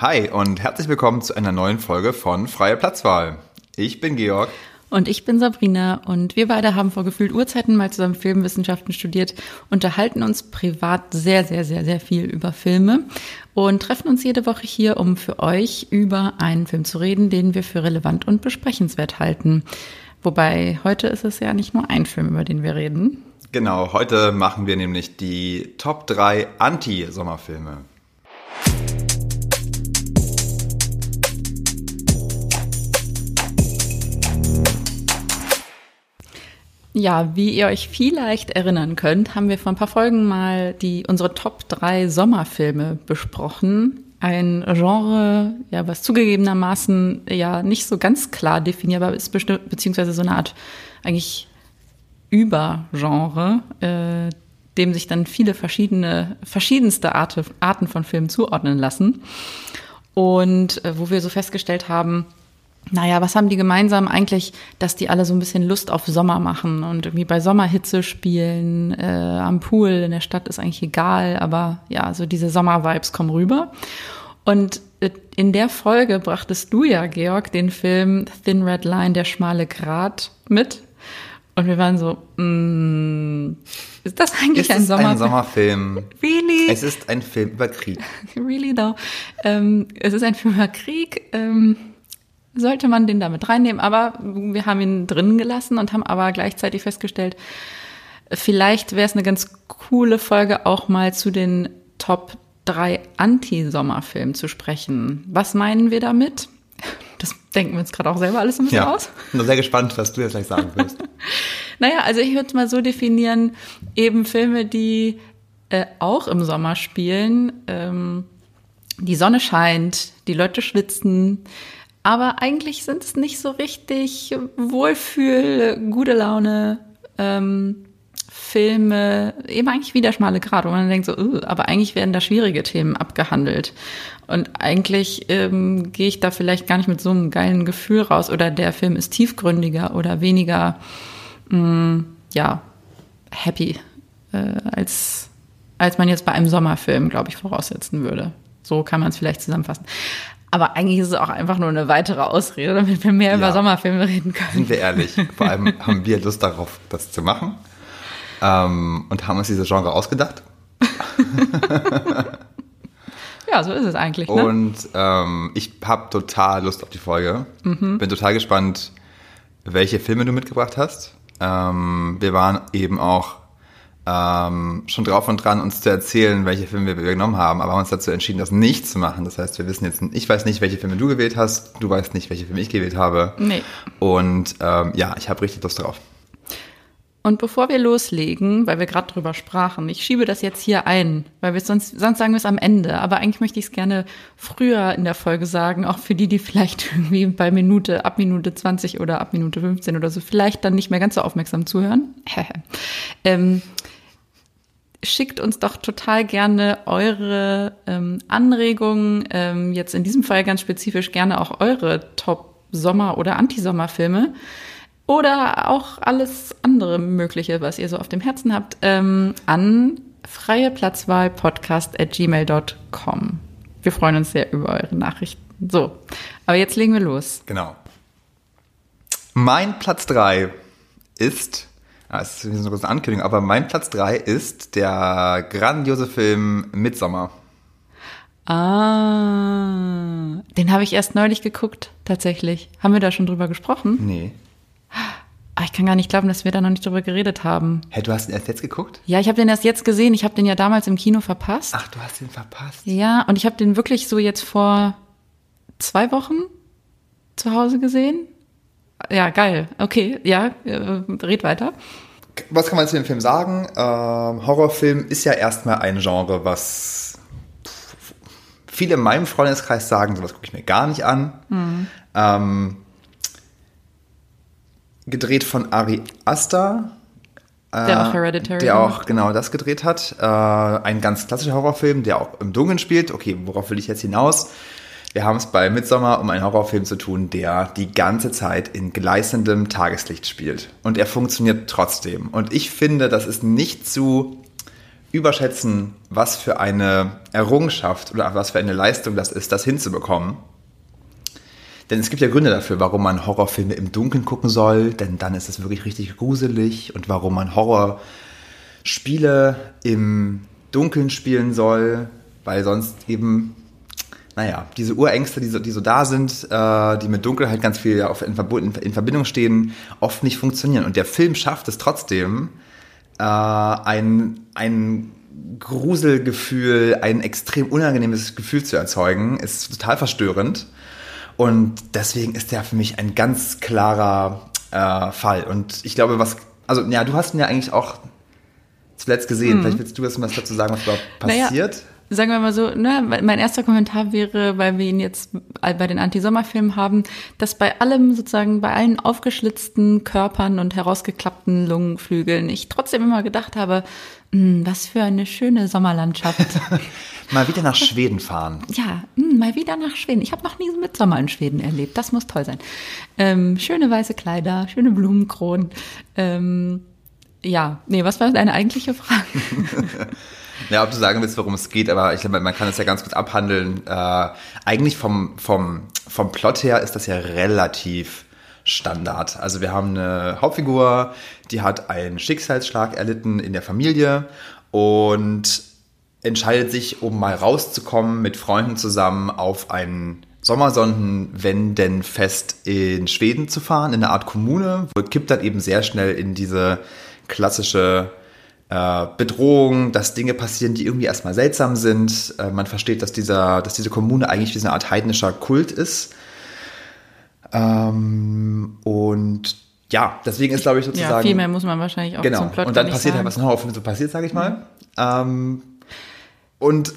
Hi und herzlich willkommen zu einer neuen Folge von Freie Platzwahl. Ich bin Georg. Und ich bin Sabrina und wir beide haben vor gefühlt Urzeiten mal zusammen Filmwissenschaften studiert, unterhalten uns privat sehr, sehr, sehr, sehr viel über Filme und treffen uns jede Woche hier, um für euch über einen Film zu reden, den wir für relevant und besprechenswert halten. Wobei heute ist es ja nicht nur ein Film, über den wir reden. Genau, heute machen wir nämlich die Top 3 Anti-Sommerfilme. Ja, wie ihr euch vielleicht erinnern könnt, haben wir vor ein paar Folgen mal die, unsere Top 3 Sommerfilme besprochen. Ein Genre, ja, was zugegebenermaßen ja nicht so ganz klar definierbar ist, beziehungsweise so eine Art eigentlich Übergenre, äh, dem sich dann viele verschiedene, verschiedenste Arte, Arten von Filmen zuordnen lassen. Und äh, wo wir so festgestellt haben, naja, was haben die gemeinsam eigentlich, dass die alle so ein bisschen Lust auf Sommer machen und irgendwie bei Sommerhitze spielen, äh, am Pool in der Stadt ist eigentlich egal, aber ja, so diese Sommervibes kommen rüber. Und äh, in der Folge brachtest du ja, Georg, den Film Thin Red Line, der schmale Grat mit. Und wir waren so, mm, ist das eigentlich ist ein Sommerfilm? ein Sommerfilm? Really? Es ist ein Film über Krieg. really though. Ähm, es ist ein Film über Krieg. Ähm, sollte man den damit reinnehmen. Aber wir haben ihn drin gelassen und haben aber gleichzeitig festgestellt, vielleicht wäre es eine ganz coole Folge, auch mal zu den Top 3 Anti-Sommerfilmen zu sprechen. Was meinen wir damit? Das denken wir uns gerade auch selber alles ein bisschen ja, aus. Ich bin sehr gespannt, was du jetzt gleich sagen wirst. naja, also ich würde es mal so definieren, eben Filme, die äh, auch im Sommer spielen. Ähm, die Sonne scheint, die Leute schwitzen, aber eigentlich sind es nicht so richtig Wohlfühl, gute Laune ähm, Filme, eben eigentlich wieder schmale Grad, wo man denkt so, uh, aber eigentlich werden da schwierige Themen abgehandelt. Und eigentlich ähm, gehe ich da vielleicht gar nicht mit so einem geilen Gefühl raus oder der Film ist tiefgründiger oder weniger, mh, mm, ja, happy, äh, als, als man jetzt bei einem Sommerfilm, glaube ich, voraussetzen würde. So kann man es vielleicht zusammenfassen. Aber eigentlich ist es auch einfach nur eine weitere Ausrede, damit wir mehr ja. über Sommerfilme reden können. Sind wir ehrlich, vor allem haben wir Lust darauf, das zu machen ähm, und haben uns dieses Genre ausgedacht. ja, so ist es eigentlich. Ne? Und ähm, ich habe total Lust auf die Folge. Mhm. Bin total gespannt, welche Filme du mitgebracht hast. Ähm, wir waren eben auch ähm, schon drauf und dran, uns zu erzählen, welche Filme wir genommen haben, aber haben uns dazu entschieden, das nicht zu machen. Das heißt, wir wissen jetzt, ich weiß nicht, welche Filme du gewählt hast, du weißt nicht, welche Filme ich gewählt habe. Nee. Und ähm, ja, ich habe richtig Lust drauf. Und bevor wir loslegen, weil wir gerade drüber sprachen, ich schiebe das jetzt hier ein, weil wir sonst, sonst sagen wir es am Ende. Aber eigentlich möchte ich es gerne früher in der Folge sagen, auch für die, die vielleicht irgendwie bei Minute, ab Minute 20 oder ab Minute 15 oder so, vielleicht dann nicht mehr ganz so aufmerksam zuhören. ähm, schickt uns doch total gerne eure ähm, Anregungen, ähm, jetzt in diesem Fall ganz spezifisch gerne auch eure Top-Sommer- oder Anti-Sommer-Filme oder auch alles andere Mögliche, was ihr so auf dem Herzen habt, ähm, an freieplatzwahlpodcast.gmail.com. Wir freuen uns sehr über eure Nachrichten. So, aber jetzt legen wir los. Genau. Mein Platz drei ist ja, es ist eine große Ankündigung, aber mein Platz 3 ist der grandiose Film Midsommer. Ah, den habe ich erst neulich geguckt, tatsächlich. Haben wir da schon drüber gesprochen? Nee. Ah, ich kann gar nicht glauben, dass wir da noch nicht drüber geredet haben. Hä, du hast ihn erst jetzt geguckt? Ja, ich habe den erst jetzt gesehen. Ich habe den ja damals im Kino verpasst. Ach, du hast den verpasst. Ja, und ich habe den wirklich so jetzt vor zwei Wochen zu Hause gesehen. Ja, geil. Okay, ja, äh, red weiter. Was kann man zu dem Film sagen? Ähm, Horrorfilm ist ja erstmal ein Genre, was viele in meinem Freundeskreis sagen, sowas gucke ich mir gar nicht an. Mhm. Ähm, gedreht von Ari Aster. Äh, der auch Hereditary. Der auch genau das gedreht hat. Äh, ein ganz klassischer Horrorfilm, der auch im Dunkeln spielt. Okay, worauf will ich jetzt hinaus? Wir haben es bei Midsommar um einen Horrorfilm zu tun, der die ganze Zeit in gleißendem Tageslicht spielt. Und er funktioniert trotzdem. Und ich finde, das ist nicht zu überschätzen, was für eine Errungenschaft oder was für eine Leistung das ist, das hinzubekommen. Denn es gibt ja Gründe dafür, warum man Horrorfilme im Dunkeln gucken soll, denn dann ist es wirklich richtig gruselig und warum man Horrorspiele im Dunkeln spielen soll, weil sonst eben, naja, diese Urängste, die so, die so da sind, äh, die mit Dunkelheit ganz viel auf, in, in, Verbindung stehen, oft nicht funktionieren. Und der Film schafft es trotzdem, äh, ein, ein Gruselgefühl, ein extrem unangenehmes Gefühl zu erzeugen, ist total verstörend. Und deswegen ist der für mich ein ganz klarer äh, Fall. Und ich glaube, was, also ja, du hast ihn ja eigentlich auch zuletzt gesehen. Mhm. Vielleicht willst du was dazu sagen, was überhaupt passiert. Naja sagen wir mal so, ne, mein erster Kommentar wäre, weil wir ihn jetzt bei den Anti-Sommerfilmen haben, dass bei allem sozusagen, bei allen aufgeschlitzten Körpern und herausgeklappten Lungenflügeln ich trotzdem immer gedacht habe, mh, hm, was für eine schöne Sommerlandschaft. mal wieder nach Schweden fahren. Ja, mh, hm, mal wieder nach Schweden. Ich habe noch nie mit Sommer in Schweden erlebt. Das muss toll sein. Ähm, schöne weiße Kleider, schöne Blumenkronen. Ähm, ja, nee, was war deine eigentliche Frage? Ja, ob du sagen willst, worum es geht, aber ich glaube, man kann es ja ganz gut abhandeln. Äh, eigentlich vom, vom, vom Plot her ist das ja relativ Standard. Also wir haben eine Hauptfigur, die hat einen Schicksalsschlag erlitten in der Familie und entscheidet sich, um mal rauszukommen, mit Freunden zusammen auf ein Sommersonnenwendenfest in Schweden zu fahren, in eine Art Kommune, wo kippt dann eben sehr schnell in diese klassische äh, Bedrohung, dass Dinge passieren, die irgendwie erstmal seltsam sind. Äh, man versteht, dass, dieser, dass diese Kommune eigentlich wie so eine Art heidnischer Kult ist. Ähm, und ja, deswegen ist, glaube ich, sozusagen. Ja, viel mehr muss man wahrscheinlich auch genau. zum Plot Und dann passiert halt, was noch so passiert, sage ich mal. Mhm. Ähm, und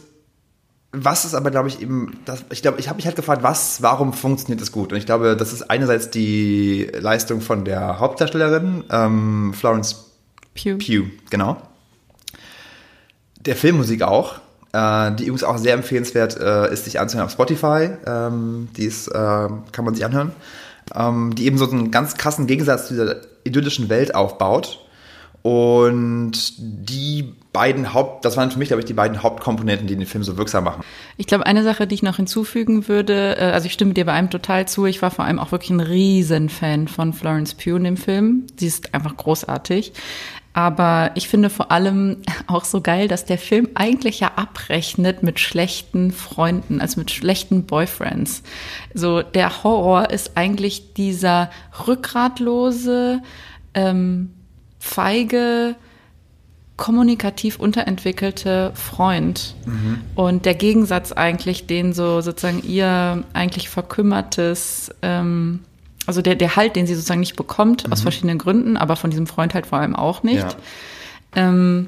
was ist aber, glaube ich, eben, das, ich glaube, ich habe mich halt gefragt, was, warum funktioniert das gut? Und ich glaube, das ist einerseits die Leistung von der Hauptdarstellerin, ähm, Florence Pew. Pew, genau. Der Filmmusik auch. Äh, die übrigens auch sehr empfehlenswert äh, ist, sich anzuhören auf Spotify. Ähm, die ist, äh, kann man sich anhören. Ähm, die eben so einen ganz krassen Gegensatz zu dieser idyllischen Welt aufbaut. Und die beiden Haupt, das waren für mich, glaube ich, die beiden Hauptkomponenten, die den Film so wirksam machen. Ich glaube, eine Sache, die ich noch hinzufügen würde, also ich stimme dir bei einem total zu, ich war vor allem auch wirklich ein Riesenfan von Florence Pugh in dem Film. Sie ist einfach großartig. Aber ich finde vor allem auch so geil, dass der Film eigentlich ja abrechnet mit schlechten Freunden, also mit schlechten Boyfriends. So der Horror ist eigentlich dieser rückgratlose, ähm, feige, kommunikativ unterentwickelte Freund. Mhm. Und der Gegensatz eigentlich, den so sozusagen ihr eigentlich verkümmertes ähm, also der, der Halt, den sie sozusagen nicht bekommt, mhm. aus verschiedenen Gründen, aber von diesem Freund halt vor allem auch nicht. Ja. Ähm,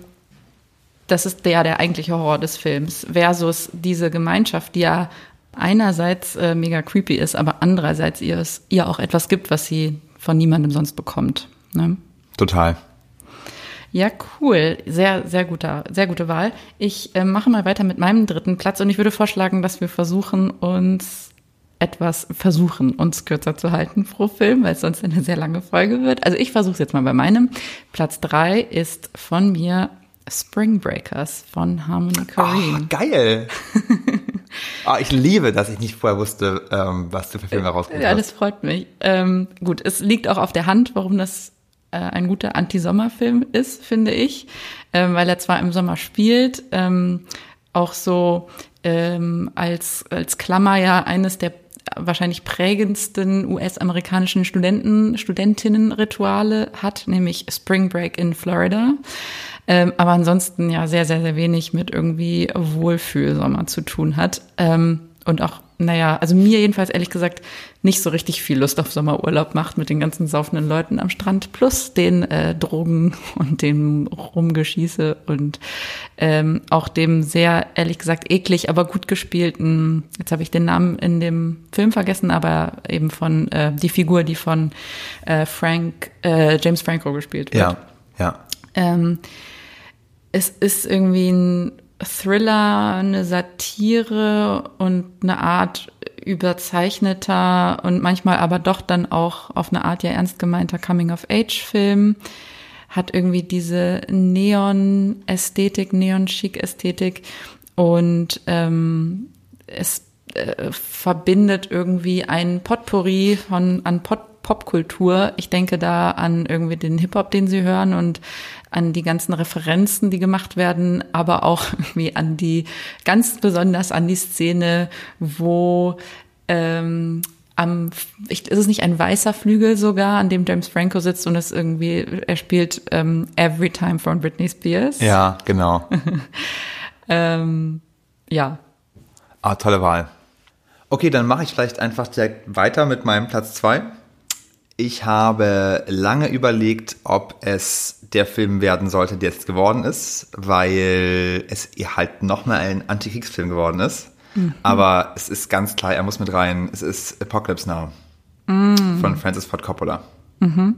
das ist der, der eigentliche Horror des Films, versus diese Gemeinschaft, die ja einerseits äh, mega creepy ist, aber andererseits ihr, es, ihr auch etwas gibt, was sie von niemandem sonst bekommt. Ne? Total. Ja, cool. Sehr, sehr guter, sehr gute Wahl. Ich äh, mache mal weiter mit meinem dritten Platz und ich würde vorschlagen, dass wir versuchen, uns etwas versuchen, uns kürzer zu halten pro Film, weil es sonst eine sehr lange Folge wird. Also ich versuche es jetzt mal bei meinem. Platz drei ist von mir Spring Breakers von Harmony Korine. Oh, geil! oh, ich liebe, dass ich nicht vorher wusste, ähm, was du für Filme rausgebracht hast. Ja, das freut mich. Ähm, gut, es liegt auch auf der Hand, warum das äh, ein guter Anti-Sommerfilm ist, finde ich, ähm, weil er zwar im Sommer spielt, ähm, auch so ähm, als, als Klammer ja eines der wahrscheinlich prägendsten US-amerikanischen Studenten, Studentinnen-Rituale hat, nämlich Spring Break in Florida. Ähm, aber ansonsten ja sehr, sehr, sehr wenig mit irgendwie Wohlfühlsommer zu tun hat. Ähm, und auch naja, also mir jedenfalls ehrlich gesagt nicht so richtig viel Lust auf Sommerurlaub macht mit den ganzen saufenden Leuten am Strand plus den äh, Drogen und dem Rumgeschieße und ähm, auch dem sehr, ehrlich gesagt, eklig, aber gut gespielten, jetzt habe ich den Namen in dem Film vergessen, aber eben von äh, die Figur, die von äh, Frank, äh, James Franco gespielt wird. Ja, ja. Ähm, es ist irgendwie ein Thriller, eine Satire und eine Art überzeichneter und manchmal aber doch dann auch auf eine Art ja ernst gemeinter Coming-of-Age-Film. hat irgendwie diese Neon-Ästhetik, Neon-Chic-Ästhetik und ähm, es äh, verbindet irgendwie ein Potpourri von an Pot Popkultur. Ich denke da an irgendwie den Hip-Hop, den sie hören und an die ganzen Referenzen, die gemacht werden, aber auch irgendwie an die, ganz besonders an die Szene, wo ähm, am, ist es nicht ein weißer Flügel sogar, an dem James Franco sitzt und es irgendwie, er spielt ähm, Every Time von Britney Spears. Ja, genau. ähm, ja. Ah, tolle Wahl. Okay, dann mache ich vielleicht einfach direkt weiter mit meinem Platz zwei. Ich habe lange überlegt, ob es der Film werden sollte, der jetzt geworden ist, weil es halt nochmal ein Antikriegsfilm geworden ist. Mhm. Aber es ist ganz klar, er muss mit rein. Es ist Apocalypse Now mhm. von Francis Ford Coppola. Mhm.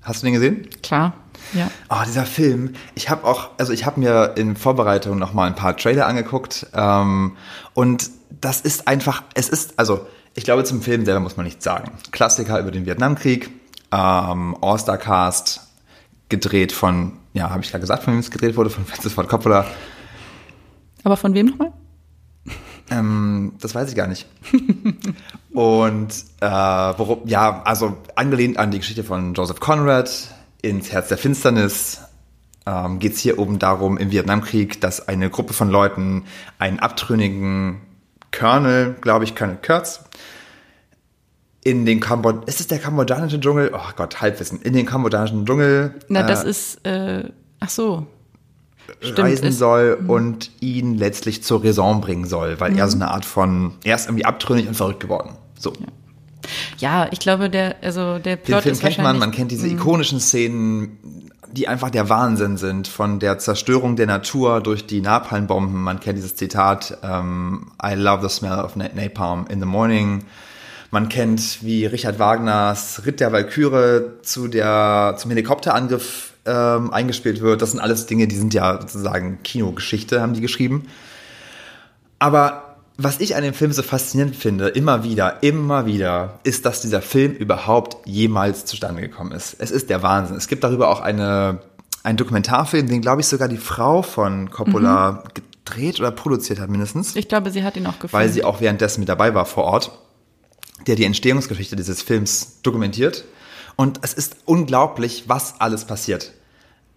Hast du den gesehen? Klar. Ja. Oh, dieser Film. Ich habe auch, also ich habe mir in Vorbereitung noch mal ein paar Trailer angeguckt ähm, und das ist einfach, es ist, also ich glaube zum Film selber muss man nichts sagen. Klassiker über den Vietnamkrieg, ähm, All-Star Cast, gedreht von, ja, habe ich gerade gesagt, von wem es gedreht wurde, von Francis Ford Coppola. Aber von wem nochmal? Ähm, das weiß ich gar nicht. Und äh, worum, ja, also angelehnt an die Geschichte von Joseph Conrad, ins Herz der Finsternis, ähm, geht es hier oben darum, im Vietnamkrieg, dass eine Gruppe von Leuten einen abtrünnigen Colonel, glaube ich, Colonel Kurtz, in den Kambod ist es der kambodschanische Dschungel? Oh Gott, Halbwissen. In den kambodschanischen Dschungel. Na, das äh, ist, äh, ach so. Stimmt, reisen soll mhm. und ihn letztlich zur Raison bringen soll, weil mhm. er so eine Art von, er ist irgendwie abtrünnig und verrückt geworden. So. Ja. Ja, ich glaube, der, also der Plot Den Film ist kennt man, man kennt diese mhm. ikonischen Szenen, die einfach der Wahnsinn sind, von der Zerstörung der Natur durch die Napalmbomben. Man kennt dieses Zitat, um, I love the smell of napalm in the morning. Man kennt, wie Richard Wagners Ritt der Walküre zu der, zum Helikopterangriff ähm, eingespielt wird. Das sind alles Dinge, die sind ja sozusagen Kinogeschichte, haben die geschrieben. Aber was ich an dem Film so faszinierend finde, immer wieder, immer wieder, ist, dass dieser Film überhaupt jemals zustande gekommen ist. Es ist der Wahnsinn. Es gibt darüber auch eine, einen Dokumentarfilm, den, glaube ich, sogar die Frau von Coppola mhm. gedreht oder produziert hat mindestens. Ich glaube, sie hat ihn auch gefilmt. Weil sie auch währenddessen mit dabei war vor Ort, der die Entstehungsgeschichte dieses Films dokumentiert. Und es ist unglaublich, was alles passiert.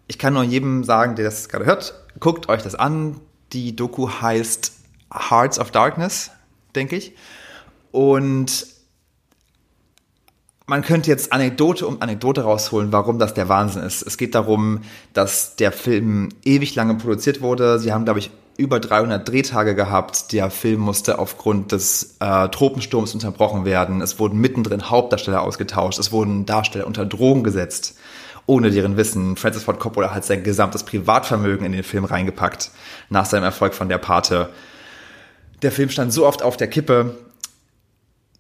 Ich kann nur jedem sagen, der das gerade hört, guckt euch das an. Die Doku heißt Hearts of Darkness, denke ich. Und man könnte jetzt Anekdote um Anekdote rausholen, warum das der Wahnsinn ist. Es geht darum, dass der Film ewig lange produziert wurde. Sie haben, glaube ich, über 300 Drehtage gehabt. Der Film musste aufgrund des äh, Tropensturms unterbrochen werden. Es wurden mittendrin Hauptdarsteller ausgetauscht. Es wurden Darsteller unter Drogen gesetzt, ohne deren Wissen. Francis Ford Coppola hat sein gesamtes Privatvermögen in den Film reingepackt, nach seinem Erfolg von der Pate. Der Film stand so oft auf der Kippe.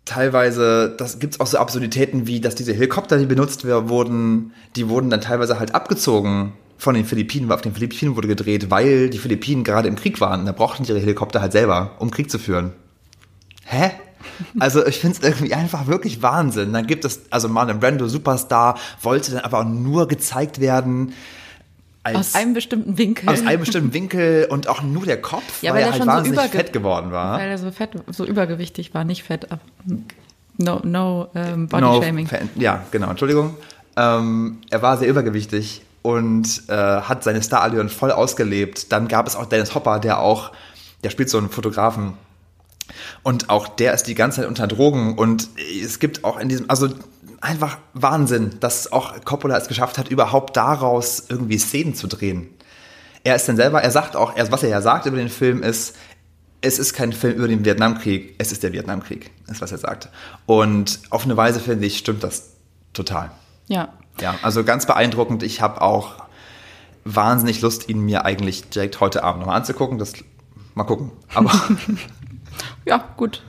Teilweise, das gibt's auch so Absurditäten wie, dass diese Helikopter, die benutzt wurden, die wurden dann teilweise halt abgezogen von den Philippinen, auf den Philippinen wurde gedreht, weil die Philippinen gerade im Krieg waren. Da brauchten die ihre Helikopter halt selber, um Krieg zu führen. Hä? Also ich finde es irgendwie einfach wirklich Wahnsinn. Dann gibt es, also Marlon Brando, Superstar, wollte dann aber auch nur gezeigt werden, aus einem bestimmten Winkel. Aus einem bestimmten Winkel und auch nur der Kopf, ja, weil, weil er halt wahnsinnig so fett geworden war. Weil er so fett, so übergewichtig war, nicht fett, aber no, no um, Body no, Shaming. Ja, genau, Entschuldigung. Ähm, er war sehr übergewichtig und äh, hat seine Starallüren voll ausgelebt. Dann gab es auch Dennis Hopper, der auch, der spielt so einen Fotografen. Und auch der ist die ganze Zeit unter Drogen und es gibt auch in diesem, also einfach Wahnsinn, dass auch Coppola es geschafft hat, überhaupt daraus irgendwie Szenen zu drehen. Er ist dann selber, er sagt auch, was er ja sagt über den Film ist, es ist kein Film über den Vietnamkrieg, es ist der Vietnamkrieg, ist was er sagt. Und auf eine Weise finde ich, stimmt das total. Ja. Ja, also ganz beeindruckend. Ich habe auch wahnsinnig Lust, ihn mir eigentlich direkt heute Abend nochmal anzugucken. Das mal gucken. Aber ja, gut.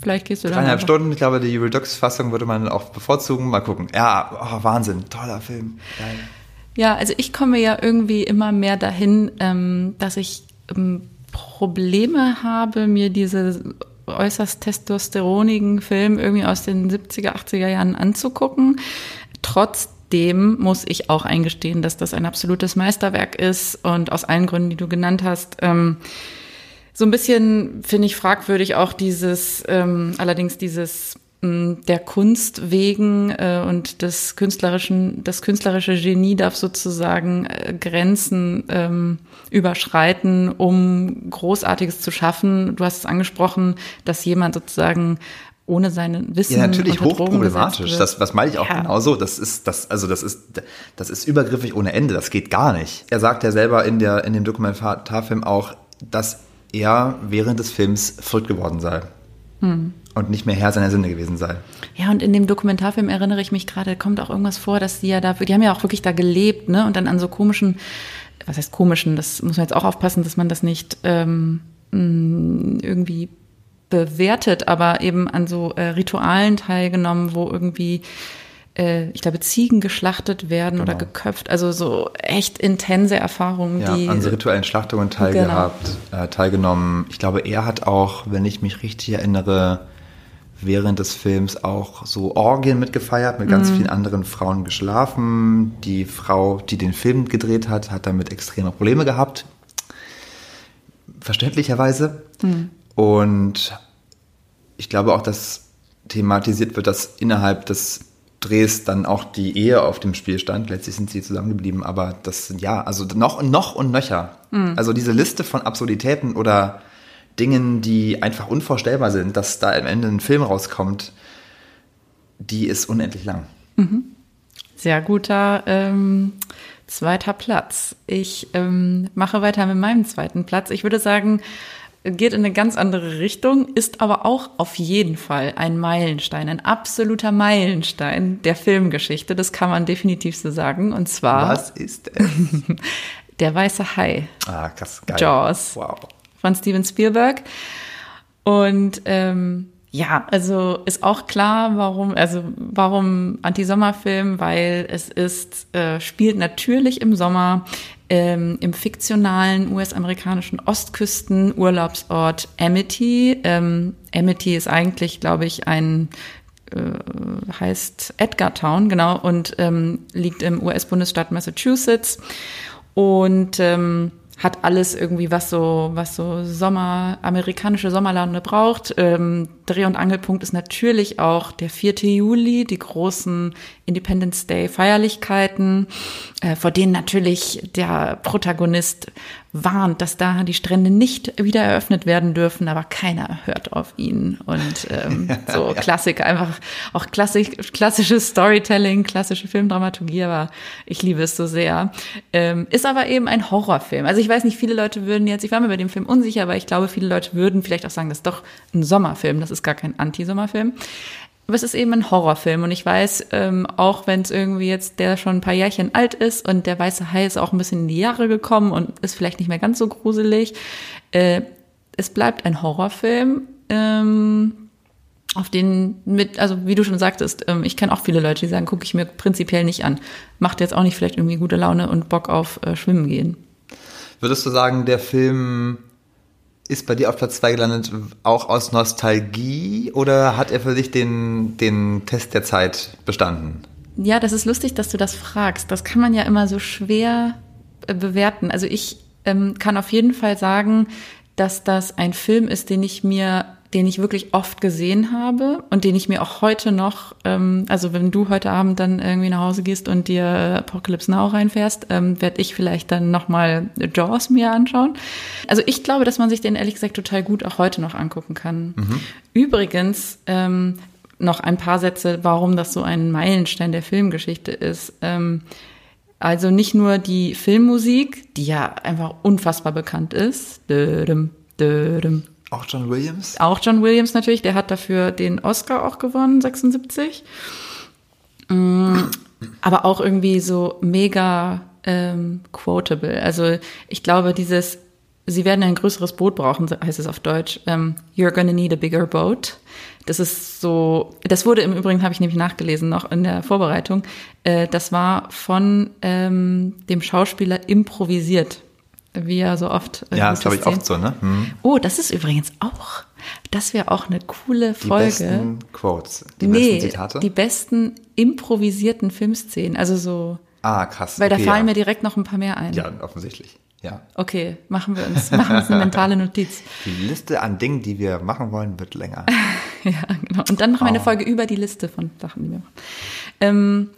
Vielleicht gehst du dann. Dreieinhalb Stunden, ich glaube, die Redux-Fassung würde man auch bevorzugen. Mal gucken. Ja, oh, Wahnsinn, toller Film. Geil. Ja, also ich komme ja irgendwie immer mehr dahin, ähm, dass ich ähm, Probleme habe, mir diese äußerst testosteronigen Film irgendwie aus den 70er, 80er Jahren anzugucken. Trotz trotzdem muss ich auch eingestehen, dass das ein absolutes Meisterwerk ist und aus allen Gründen, die du genannt hast. Ähm, so ein bisschen finde ich fragwürdig auch dieses, ähm, allerdings dieses mh, der Kunst wegen äh, und des künstlerischen, das künstlerische Genie darf sozusagen äh, Grenzen ähm, überschreiten, um Großartiges zu schaffen. Du hast es angesprochen, dass jemand sozusagen ohne sein Wissen. Ja, natürlich hochproblematisch. Das, was meine ich auch ja. genauso. Das ist, das, also das ist, das ist übergriffig ohne Ende. Das geht gar nicht. Er sagt ja selber in der, in dem Dokumentarfilm auch, dass er während des Films verrückt geworden sei. Hm. Und nicht mehr Herr seiner Sinne gewesen sei. Ja, und in dem Dokumentarfilm erinnere ich mich gerade, kommt auch irgendwas vor, dass die ja da, die haben ja auch wirklich da gelebt, ne? Und dann an so komischen, was heißt komischen, das muss man jetzt auch aufpassen, dass man das nicht ähm, irgendwie bewertet, aber eben an so äh, Ritualen teilgenommen, wo irgendwie äh, ich glaube, Ziegen geschlachtet werden genau. oder geköpft. Also so echt intense Erfahrungen, ja, die. An so rituellen Schlachtungen teilgehabt, genau. äh, teilgenommen. Ich glaube, er hat auch, wenn ich mich richtig erinnere, während des Films auch so Orgien mitgefeiert, mit ganz mhm. vielen anderen Frauen geschlafen. Die Frau, die den Film gedreht hat, hat damit extreme Probleme gehabt. Verständlicherweise. Mhm. Und ich glaube auch, dass thematisiert wird, dass innerhalb des Drehs dann auch die Ehe auf dem Spiel stand. Letztlich sind sie zusammengeblieben, aber das, ja, also noch und noch und nöcher. Mhm. Also diese Liste von Absurditäten oder Dingen, die einfach unvorstellbar sind, dass da am Ende ein Film rauskommt, die ist unendlich lang. Mhm. Sehr guter ähm, zweiter Platz. Ich ähm, mache weiter mit meinem zweiten Platz. Ich würde sagen, geht in eine ganz andere Richtung, ist aber auch auf jeden Fall ein Meilenstein, ein absoluter Meilenstein der Filmgeschichte. Das kann man definitiv so sagen. Und zwar. Was ist es? der weiße Hai. Ah, krass, geil. Jaws. Wow. Von Steven Spielberg. Und ähm, ja, also ist auch klar, warum, also warum Anti-Sommerfilm, weil es ist, äh, spielt natürlich im Sommer ähm, im fiktionalen US-amerikanischen Ostküsten-Urlaubsort Amity. Ähm, Amity ist eigentlich, glaube ich, ein äh, heißt Edgartown, genau, und ähm, liegt im US-Bundesstaat Massachusetts. Und ähm, hat alles irgendwie, was so, was so Sommer, amerikanische Sommerlaune braucht. Ähm, Dreh- und Angelpunkt ist natürlich auch der 4. Juli, die großen Independence Day Feierlichkeiten, äh, vor denen natürlich der Protagonist warnt, dass da die Strände nicht wieder eröffnet werden dürfen, aber keiner hört auf ihn. Und ähm, so Klassik, einfach auch klassik, klassisches Storytelling, klassische Filmdramaturgie, aber ich liebe es so sehr. Ähm, ist aber eben ein Horrorfilm. Also ich weiß nicht, viele Leute würden jetzt, ich war mir bei dem Film unsicher, aber ich glaube, viele Leute würden vielleicht auch sagen, das ist doch ein Sommerfilm, das ist gar kein Anti-Sommerfilm. Aber es ist eben ein Horrorfilm und ich weiß, ähm, auch wenn es irgendwie jetzt der schon ein paar Jährchen alt ist und der weiße Hai ist auch ein bisschen in die Jahre gekommen und ist vielleicht nicht mehr ganz so gruselig, äh, es bleibt ein Horrorfilm. Ähm, auf den mit, also wie du schon sagtest, ähm, ich kenne auch viele Leute, die sagen, gucke ich mir prinzipiell nicht an. Macht jetzt auch nicht vielleicht irgendwie gute Laune und Bock auf äh, Schwimmen gehen. Würdest du sagen, der Film ist bei dir auf Platz 2 gelandet, auch aus Nostalgie oder hat er für dich den, den Test der Zeit bestanden? Ja, das ist lustig, dass du das fragst. Das kann man ja immer so schwer äh, bewerten. Also ich ähm, kann auf jeden Fall sagen, dass das ein Film ist, den ich mir den ich wirklich oft gesehen habe und den ich mir auch heute noch, ähm, also wenn du heute Abend dann irgendwie nach Hause gehst und dir Apocalypse Now reinfährst, ähm, werde ich vielleicht dann nochmal Jaws mir anschauen. Also ich glaube, dass man sich den ehrlich gesagt total gut auch heute noch angucken kann. Mhm. Übrigens, ähm, noch ein paar Sätze, warum das so ein Meilenstein der Filmgeschichte ist. Ähm, also nicht nur die Filmmusik, die ja einfach unfassbar bekannt ist. Dödem, dödem, auch John Williams? Auch John Williams natürlich, der hat dafür den Oscar auch gewonnen, 76. Mm, aber auch irgendwie so mega ähm, quotable. Also ich glaube, dieses, sie werden ein größeres Boot brauchen, heißt es auf Deutsch. Ähm, You're gonna need a bigger boat. Das ist so, das wurde im Übrigen, habe ich nämlich nachgelesen noch in der Vorbereitung, äh, das war von ähm, dem Schauspieler improvisiert wie ja so oft. Äh, ja, das glaube ich oft so, ne? Hm. Oh, das ist übrigens auch Das wäre auch eine coole Die Folge. besten Quotes, die nee, besten Zitate. die besten improvisierten Filmszenen. Also so, ah, krass. weil da okay, fallen ja. mir direkt noch ein paar mehr ein. Ja, offensichtlich. Ja. Okay, machen wir uns, machen uns eine mentale Notiz. Die Liste an Dingen, die wir machen wollen, wird länger. Ja, genau. Und dann machen wir eine Oh. Folge über die Liste von Sachen, die wir machen. Ähm,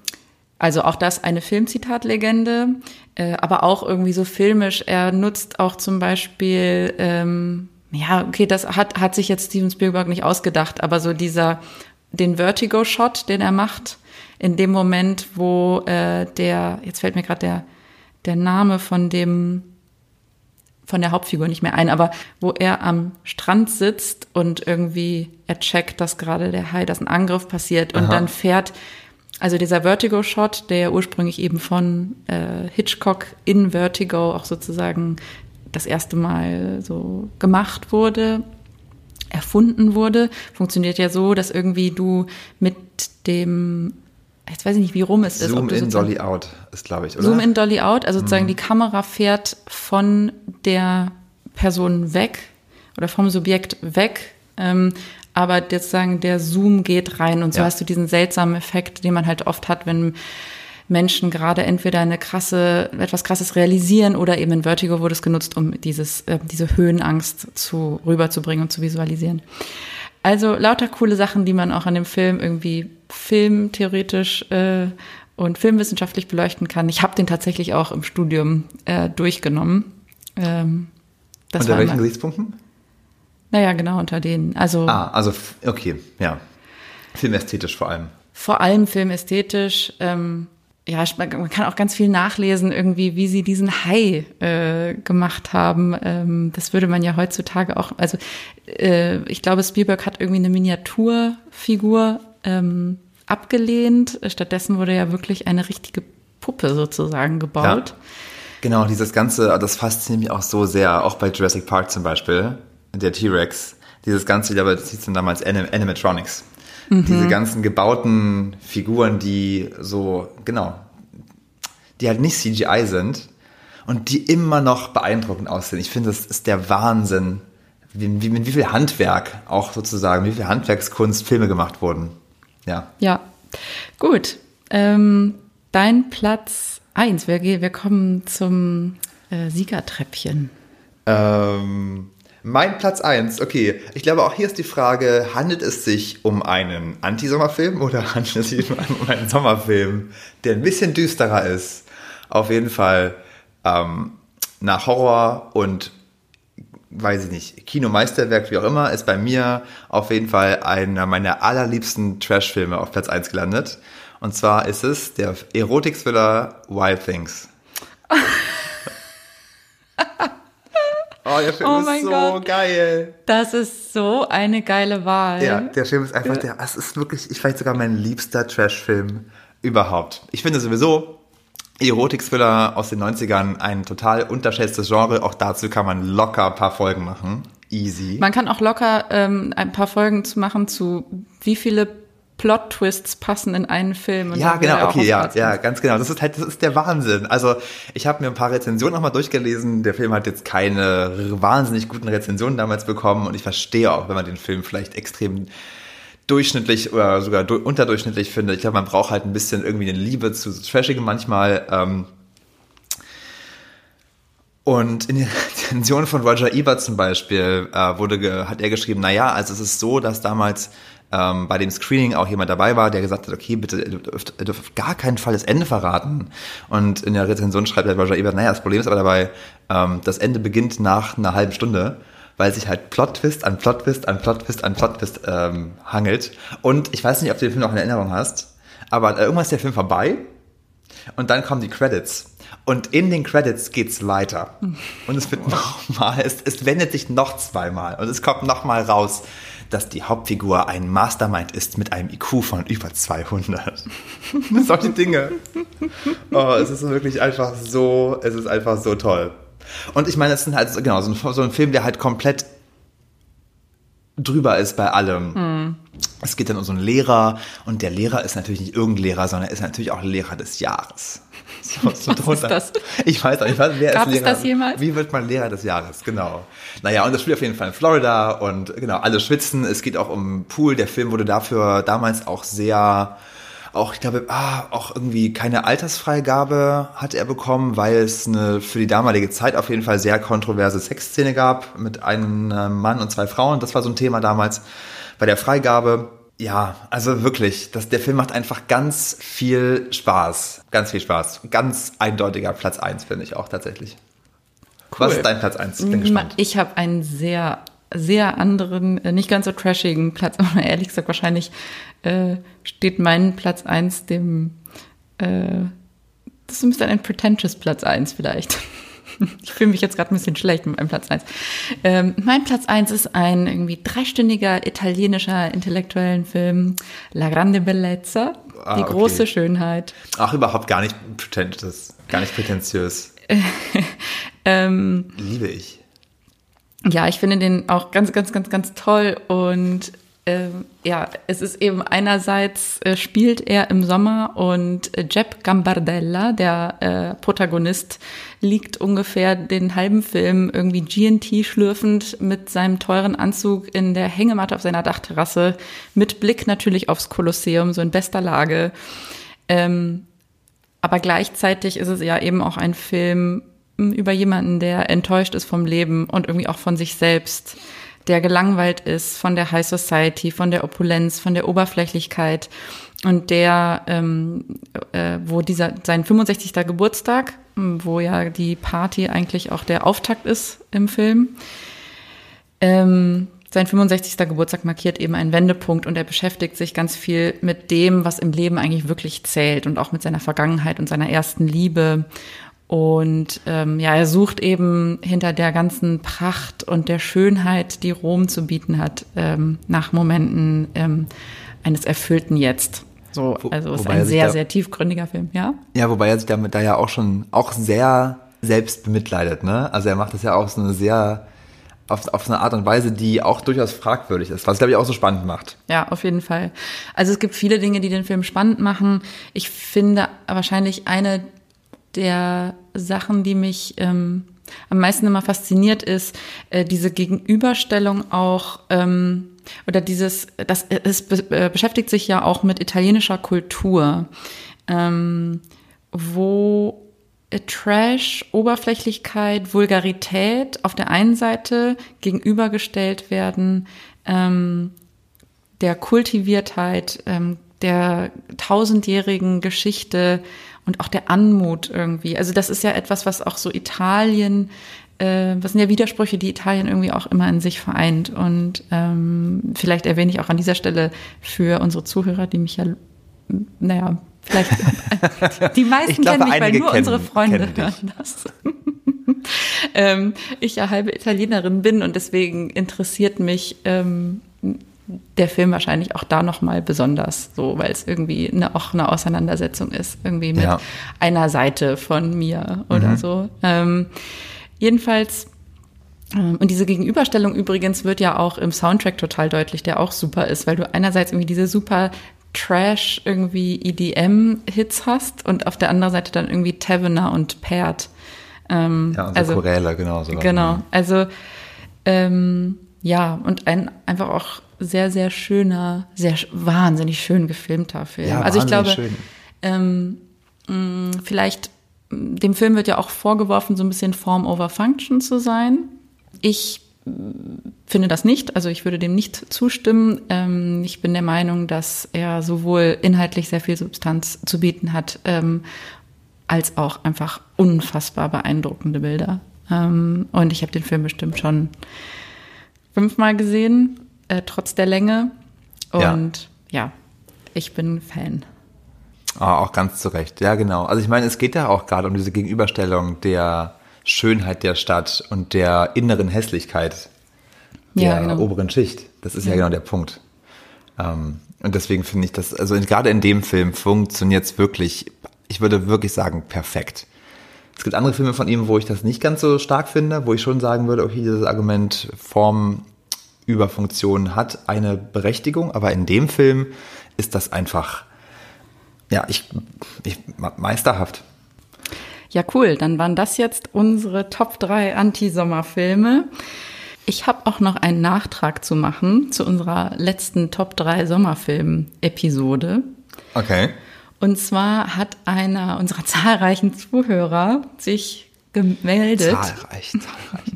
also auch das eine Filmzitatlegende, äh, aber auch irgendwie so filmisch. Er nutzt auch zum Beispiel, ähm, ja, okay, das hat, hat sich jetzt Steven Spielberg nicht ausgedacht, aber so dieser, den Vertigo-Shot, den er macht, in dem Moment, wo äh, der, jetzt fällt mir gerade der, der Name von dem von der Hauptfigur nicht mehr ein, aber wo er am Strand sitzt und irgendwie er checkt, dass gerade der Hai, dass ein Angriff passiert und Aha. dann fährt, also dieser Vertigo-Shot, der ursprünglich eben von äh, Hitchcock in Vertigo auch sozusagen das erste Mal so gemacht wurde, erfunden wurde, funktioniert ja so, dass irgendwie du mit dem, jetzt weiß ich nicht, wie rum es ist. Zoom in, Dolly out ist, glaube ich, oder? Zoom in, Dolly out, also sozusagen die Kamera fährt von der Person weg oder vom Subjekt weg, ähm, aber jetzt sagen der Zoom geht rein und so Ja. hast du diesen seltsamen Effekt, den man halt oft hat, wenn Menschen gerade entweder eine krasse, etwas krasses realisieren oder eben in Vertigo wurde es genutzt, um dieses, äh, diese Höhenangst zu, rüberzubringen und zu visualisieren. Also lauter coole Sachen, die man auch an dem Film irgendwie filmtheoretisch äh, und filmwissenschaftlich beleuchten kann. Ich habe den tatsächlich auch im Studium äh, durchgenommen. Ähm, das Unter welchen Gesichtspunkten? Naja, genau unter denen. Also Ah, also, okay, ja. Filmästhetisch vor allem. vor allem filmästhetisch. Ähm, ja, man kann auch ganz viel nachlesen, irgendwie, wie sie diesen Hai äh, gemacht haben. Ähm, das würde man ja heutzutage auch. Also äh, ich glaube, Spielberg hat irgendwie eine Miniaturfigur ähm, abgelehnt. Stattdessen wurde ja wirklich eine richtige Puppe sozusagen gebaut. Genau, dieses Ganze, das fasziniert mich auch so sehr, auch bei Jurassic Park zum Beispiel, der T-Rex. Dieses Ganze, aber das hieß dann damals Anim Animatronics. Diese ganzen gebauten Figuren, die so, genau, die halt nicht CGI sind und die immer noch beeindruckend aussehen. Ich finde, das ist der Wahnsinn, wie, wie, mit wie viel Handwerk auch sozusagen, wie viel Handwerkskunst Filme gemacht wurden. Ja. Ja, gut. Ähm, dein Platz eins. Wir, gehen- wir kommen zum äh, Siegertreppchen. Ähm, mein Platz 1, okay. Ich glaube, auch hier ist die Frage, handelt es sich um einen Anti-Sommerfilm oder handelt es sich um einen, um einen Sommerfilm, der ein bisschen düsterer ist? Auf jeden Fall ähm, nach Horror und, weiß ich nicht, Kinomeisterwerk, wie auch immer, ist bei mir auf jeden Fall einer meiner allerliebsten Trash-Filme auf Platz 1 gelandet. Und zwar ist es der Erotik-Thriller Wild Things. Oh, der Film Oh ist mein so Gott. geil. Das ist so eine geile Wahl. Ja, der Film ist einfach der, es ist wirklich, ich vielleicht sogar mein liebster Trash-Film überhaupt. Ich finde sowieso Erotik-Thriller aus den 90ern ein total unterschätztes Genre. Auch dazu kann man locker ein paar Folgen machen. Easy. Man kann auch locker ähm, ein paar Folgen zu machen zu wie viele Plot-Twists passen in einen Film. Und Ja, genau, okay, ja, ja, ganz genau. Das ist halt, das ist der Wahnsinn. Also, ich habe mir ein paar Rezensionen nochmal durchgelesen. Der Film hat jetzt keine wahnsinnig guten Rezensionen damals bekommen und ich verstehe auch, wenn man den Film vielleicht extrem durchschnittlich oder sogar du unterdurchschnittlich findet. Ich glaube, man braucht halt ein bisschen irgendwie eine Liebe zu Trashigem manchmal. Ähm, und in den Rezensionen von Roger Ebert zum Beispiel äh, wurde hat er geschrieben, naja, also es ist so, dass damals ähm, bei dem Screening auch jemand dabei war, der gesagt hat, okay, bitte, ihr dürft, ihr dürft auf gar keinen Fall das Ende verraten. Und in der Rezension schreibt der Roger Ebert, naja, das Problem ist aber dabei, ähm, das Ende beginnt nach einer halben Stunde, weil sich halt Plot-Twist an Plot-Twist an Plot-Twist an Plot-Twist ähm, hangelt. Und ich weiß nicht, ob du den Film noch in Erinnerung hast, aber äh, irgendwann ist der Film vorbei und dann kommen die Credits. Und in den Credits geht's weiter. Und es wird nochmal, es, es wendet sich noch zweimal. Und es kommt nochmal raus, dass die Hauptfigur ein Mastermind ist mit einem IQ von über 200. Solche Dinge. Oh, es ist wirklich einfach so, es ist einfach so toll. Und ich meine, es sind halt, genau, so ein, so ein Film, der halt komplett drüber ist bei allem. es geht dann um so einen Lehrer und der Lehrer ist natürlich nicht irgendein Lehrer, sondern er ist natürlich auch Lehrer des Jahres. So, so Was ist das? Ich weiß auch nicht, wer Gab ist Lehrer? das jemals? Wie wird man Lehrer des Jahres? Genau. Naja, und das spielt auf jeden Fall in Florida und genau, alle schwitzen. Es geht auch um Pool. Der Film wurde dafür damals auch sehr auch, ich glaube, ah, auch irgendwie keine Altersfreigabe hat er bekommen, weil es eine für die damalige Zeit auf jeden Fall sehr kontroverse Sexszene gab mit einem Mann und zwei Frauen. Das war so ein Thema damals bei der Freigabe. Ja, also wirklich, das, der Film macht einfach ganz viel Spaß. Ganz viel Spaß. Ganz eindeutiger Platz eins finde ich auch tatsächlich. Cool. Was ist dein Platz eins? Bin gespannt. Ich habe einen sehr, sehr anderen, äh, nicht ganz so trashigen Platz, aber ehrlich gesagt, wahrscheinlich äh, steht mein Platz eins dem, äh, das müsste ein pretentious Platz eins vielleicht. Ich fühle mich jetzt gerade ein bisschen schlecht mit meinem Platz 1. Ähm, mein Platz 1 ist ein irgendwie dreistündiger italienischer intellektuellen Film, La Grande Bellezza, ah, die okay. große Schönheit. Ach, überhaupt gar nicht pretentious, gar nicht prätentiös. ähm, Liebe ich. Ja, ich finde den auch ganz, ganz, ganz, ganz toll und ähm, ja, es ist eben einerseits äh, spielt er im Sommer und äh, Jeb Gambardella, der äh, Protagonist, liegt ungefähr den halben Film irgendwie GNT schlürfend mit seinem teuren Anzug in der Hängematte auf seiner Dachterrasse, mit Blick natürlich aufs Kolosseum, so in bester Lage. Ähm, aber gleichzeitig ist es ja eben auch ein Film hm, über jemanden, der enttäuscht ist vom Leben und irgendwie auch von sich selbst der gelangweilt ist von der High Society, von der Opulenz, von der Oberflächlichkeit und der, ähm, äh, wo dieser sein 65. Geburtstag, wo ja die Party eigentlich auch der Auftakt ist im Film, ähm, sein 65. Geburtstag markiert eben einen Wendepunkt und er beschäftigt sich ganz viel mit dem, was im Leben eigentlich wirklich zählt und auch mit seiner Vergangenheit und seiner ersten Liebe und ähm, ja, er sucht eben hinter der ganzen Pracht und der Schönheit, die Rom zu bieten hat, ähm, nach Momenten ähm, eines erfüllten Jetzt. So, also es ist ein sehr, sehr tiefgründiger Film, ja? Ja, wobei er sich damit da ja auch schon auch sehr selbst bemitleidet, ne? Also er macht das ja auch so eine sehr auf, auf eine Art und Weise, die auch durchaus fragwürdig ist, was glaube ich auch so spannend macht. Ja, auf jeden Fall. Also es gibt viele Dinge, die den Film spannend machen. Ich finde wahrscheinlich eine der Sachen, die mich ähm, am meisten immer fasziniert, ist äh, diese Gegenüberstellung auch ähm, oder dieses, das es äh, beschäftigt sich ja auch mit italienischer Kultur, ähm, wo Trash, Oberflächlichkeit, Vulgarität auf der einen Seite gegenübergestellt werden, ähm, der Kultiviertheit, ähm, der tausendjährigen Geschichte und auch der Anmut irgendwie. Also das ist ja etwas, was auch so Italien, äh, was sind ja Widersprüche, die Italien irgendwie auch immer in sich vereint. Und ähm, vielleicht erwähne ich auch an dieser Stelle für unsere Zuhörer, die mich ja, naja, vielleicht die meisten glaube, kennen mich, weil nur kennen, unsere Freunde hören das. ähm, ich ja halbe Italienerin bin und deswegen interessiert mich ähm, der Film wahrscheinlich auch da nochmal besonders, so, weil es irgendwie eine, auch eine Auseinandersetzung ist, irgendwie mit ja. einer Seite von mir oder mhm. so. Ähm, jedenfalls, ähm, und diese Gegenüberstellung übrigens wird ja auch im Soundtrack total deutlich, der auch super ist, weil du einerseits irgendwie diese super Trash irgendwie EDM-Hits hast und auf der anderen Seite dann irgendwie Tavener und Paired. Ähm, ja, und so also, Choräle, genau. So genau, also ähm, ja, und ein einfach auch sehr, sehr schöner, sehr wahnsinnig schön gefilmter Film. Ja, also ich glaube, ähm, mh, mm, vielleicht, mm, dem Film wird ja auch vorgeworfen, so ein bisschen Form over Function zu sein. Ich mm, finde das nicht, also ich würde dem nicht zustimmen. Ähm, ich bin der Meinung, dass er sowohl inhaltlich sehr viel Substanz zu bieten hat, ähm, als auch einfach unfassbar beeindruckende Bilder. Ähm, und ich habe den Film bestimmt schon fünfmal gesehen äh, trotz der Länge. Und ja. ja, ich bin Fan. Ah, auch ganz zu Recht. Ja, genau. Also ich meine, es geht ja auch gerade um diese Gegenüberstellung der Schönheit der Stadt und der inneren Hässlichkeit der ja, genau. oberen Schicht. Das ist ja, ja genau der Punkt. Ähm, und deswegen finde ich das, also gerade in dem Film funktioniert es wirklich, ich würde wirklich sagen, perfekt. Es gibt andere Filme von ihm, wo ich das nicht ganz so stark finde, wo ich schon sagen würde, okay, dieses Argument Form Überfunktion hat eine Berechtigung, aber in dem Film ist das einfach, ja, ich, ich meisterhaft. Ja, cool. Dann waren das jetzt unsere Top 3 Anti-Sommerfilme. Ich habe auch noch einen Nachtrag zu machen zu unserer letzten Top 3 Sommerfilm-Episode. Okay. Und zwar hat einer unserer zahlreichen Zuhörer sich gemeldet. Zahlreich, zahlreich.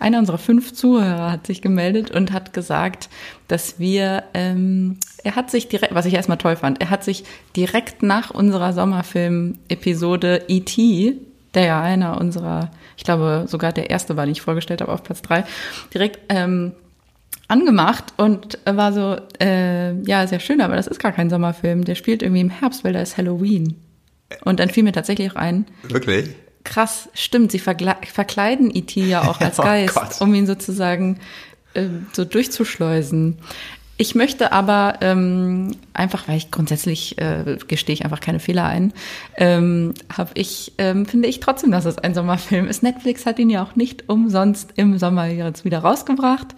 einer unserer fünf Zuhörer hat sich gemeldet und hat gesagt, dass wir, ähm, er hat sich direkt, was ich erstmal toll fand, er hat sich direkt nach unserer Sommerfilm-Episode E.T., der ja einer unserer, ich glaube sogar der erste war, den ich vorgestellt habe, auf Platz drei, direkt ähm, angemacht und war so, äh, ja, sehr schön, aber das ist gar kein Sommerfilm. Der spielt irgendwie im Herbst, weil da ist Halloween. Und dann fiel mir tatsächlich auch ein. Wirklich? Krass, stimmt. Sie verkleiden E.T. ja auch als oh Geist, oh um ihn sozusagen äh, so durchzuschleusen. Ich möchte aber ähm, einfach, weil ich grundsätzlich äh, gestehe ich einfach keine Fehler ein, ähm, habe ich ähm, finde ich trotzdem, dass es ein Sommerfilm ist. Netflix hat ihn ja auch nicht umsonst im Sommer jetzt wieder rausgebracht.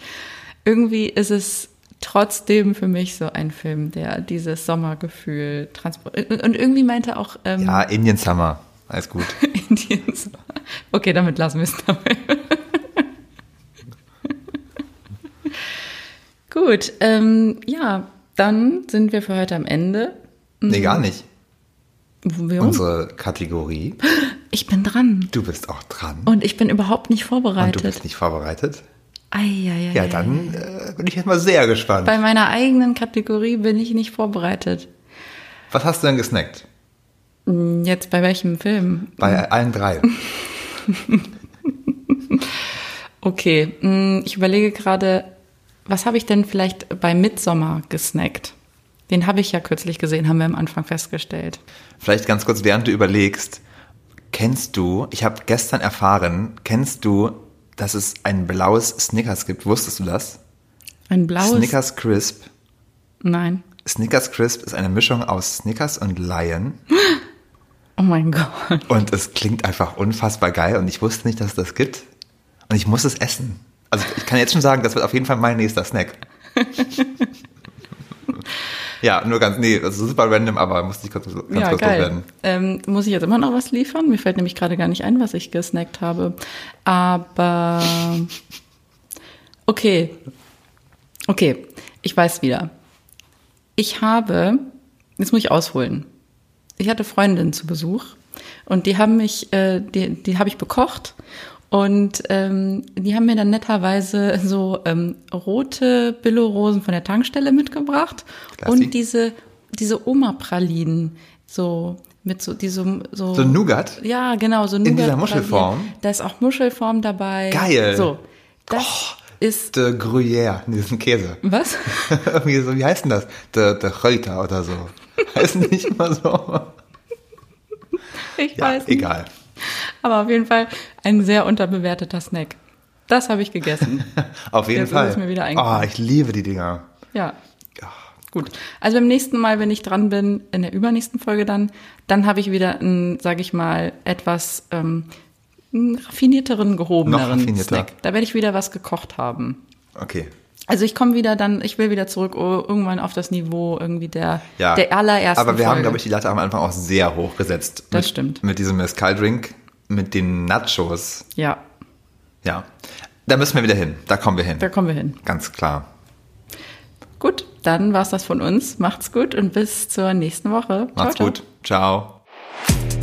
Irgendwie ist es trotzdem für mich so ein Film, der dieses Sommergefühl transportiert. Und irgendwie meinte auch ähm, ja Indian Summer, alles gut. Indian Summer. Okay, damit lassen wir es dabei. Gut, ähm, ja, dann sind wir für heute am Ende. Nee, gar nicht. Warum? Unsere Kategorie. Ich bin dran. Du bist auch dran. Und ich bin überhaupt nicht vorbereitet. Und du bist nicht vorbereitet? Eieiei. Ja, dann äh, bin ich jetzt mal sehr gespannt. Bei meiner eigenen Kategorie bin ich nicht vorbereitet. Was hast du denn gesnackt? Hm, jetzt bei welchem Film? Bei allen drei. okay, hm, ich überlege gerade, was habe ich denn vielleicht bei Midsommer gesnackt? Den habe ich ja kürzlich gesehen, haben wir am Anfang festgestellt. Vielleicht ganz kurz, während du überlegst, kennst du, ich habe gestern erfahren, kennst du, dass es ein blaues Snickers gibt? Wusstest du das? Ein blaues? Snickers Crisp. Nein. Snickers Crisp ist eine Mischung aus Snickers und Lion. Oh mein Gott. Und es klingt einfach unfassbar geil und ich wusste nicht, dass es das gibt. Und ich muss es essen. Also ich kann jetzt schon sagen, das wird auf jeden Fall mein nächster Snack. ja, nur ganz, nee, also super random, aber musste ich kurz, ganz ja, kurz geil. loswerden. Ähm, muss ich jetzt immer noch was liefern? Mir fällt nämlich gerade gar nicht ein, was ich gesnackt habe. Aber okay. Okay, ich weiß wieder. Ich habe, jetzt muss ich ausholen. Ich hatte Freundinnen zu Besuch und die haben mich, äh, die, die habe ich bekocht und ähm, die haben mir dann netterweise so ähm, rote Billo-Rosen von der Tankstelle mitgebracht Klassi. und diese, diese Oma-Pralinen, so mit so diesem so. So Nougat? Ja, genau, so Nougat. In dieser Muschelform? Da ist auch Muschelform dabei. Geil. So. Das Oh, ist. De Gruyère, diesen Käse. Was? Irgendwie so, wie heißt denn das? De, de Reuter oder so. Heißen nicht immer so. Ich Ja, weiß nicht. egal. Aber auf jeden Fall ein sehr unterbewerteter Snack. Das habe ich gegessen. Auf jeden Jetzt ist Fall. es mir wieder oh, ich liebe die Dinger. Ja, gut. Also beim nächsten Mal, wenn ich dran bin, in der übernächsten Folge dann, dann habe ich wieder einen, sage ich mal, etwas ähm, raffinierteren, gehobeneren Noch raffinierter. Snack. Da werde ich wieder was gekocht haben. Okay. Also ich komme wieder dann, ich will wieder zurück oh, irgendwann auf das Niveau irgendwie der, Ja. der allerersten Aber wir Folge. haben, glaube ich, die Latte am Anfang auch sehr hoch gesetzt. Das mit, stimmt. Mit diesem Mezcal-Drink, mit den Nachos. Ja, Ja. Da müssen wir wieder hin. Da kommen wir hin. da kommen wir hin. Ganz klar. Gut, dann war's das von uns. Macht's gut und bis zur nächsten Woche. Ciao, Macht's ciao. gut. Ciao.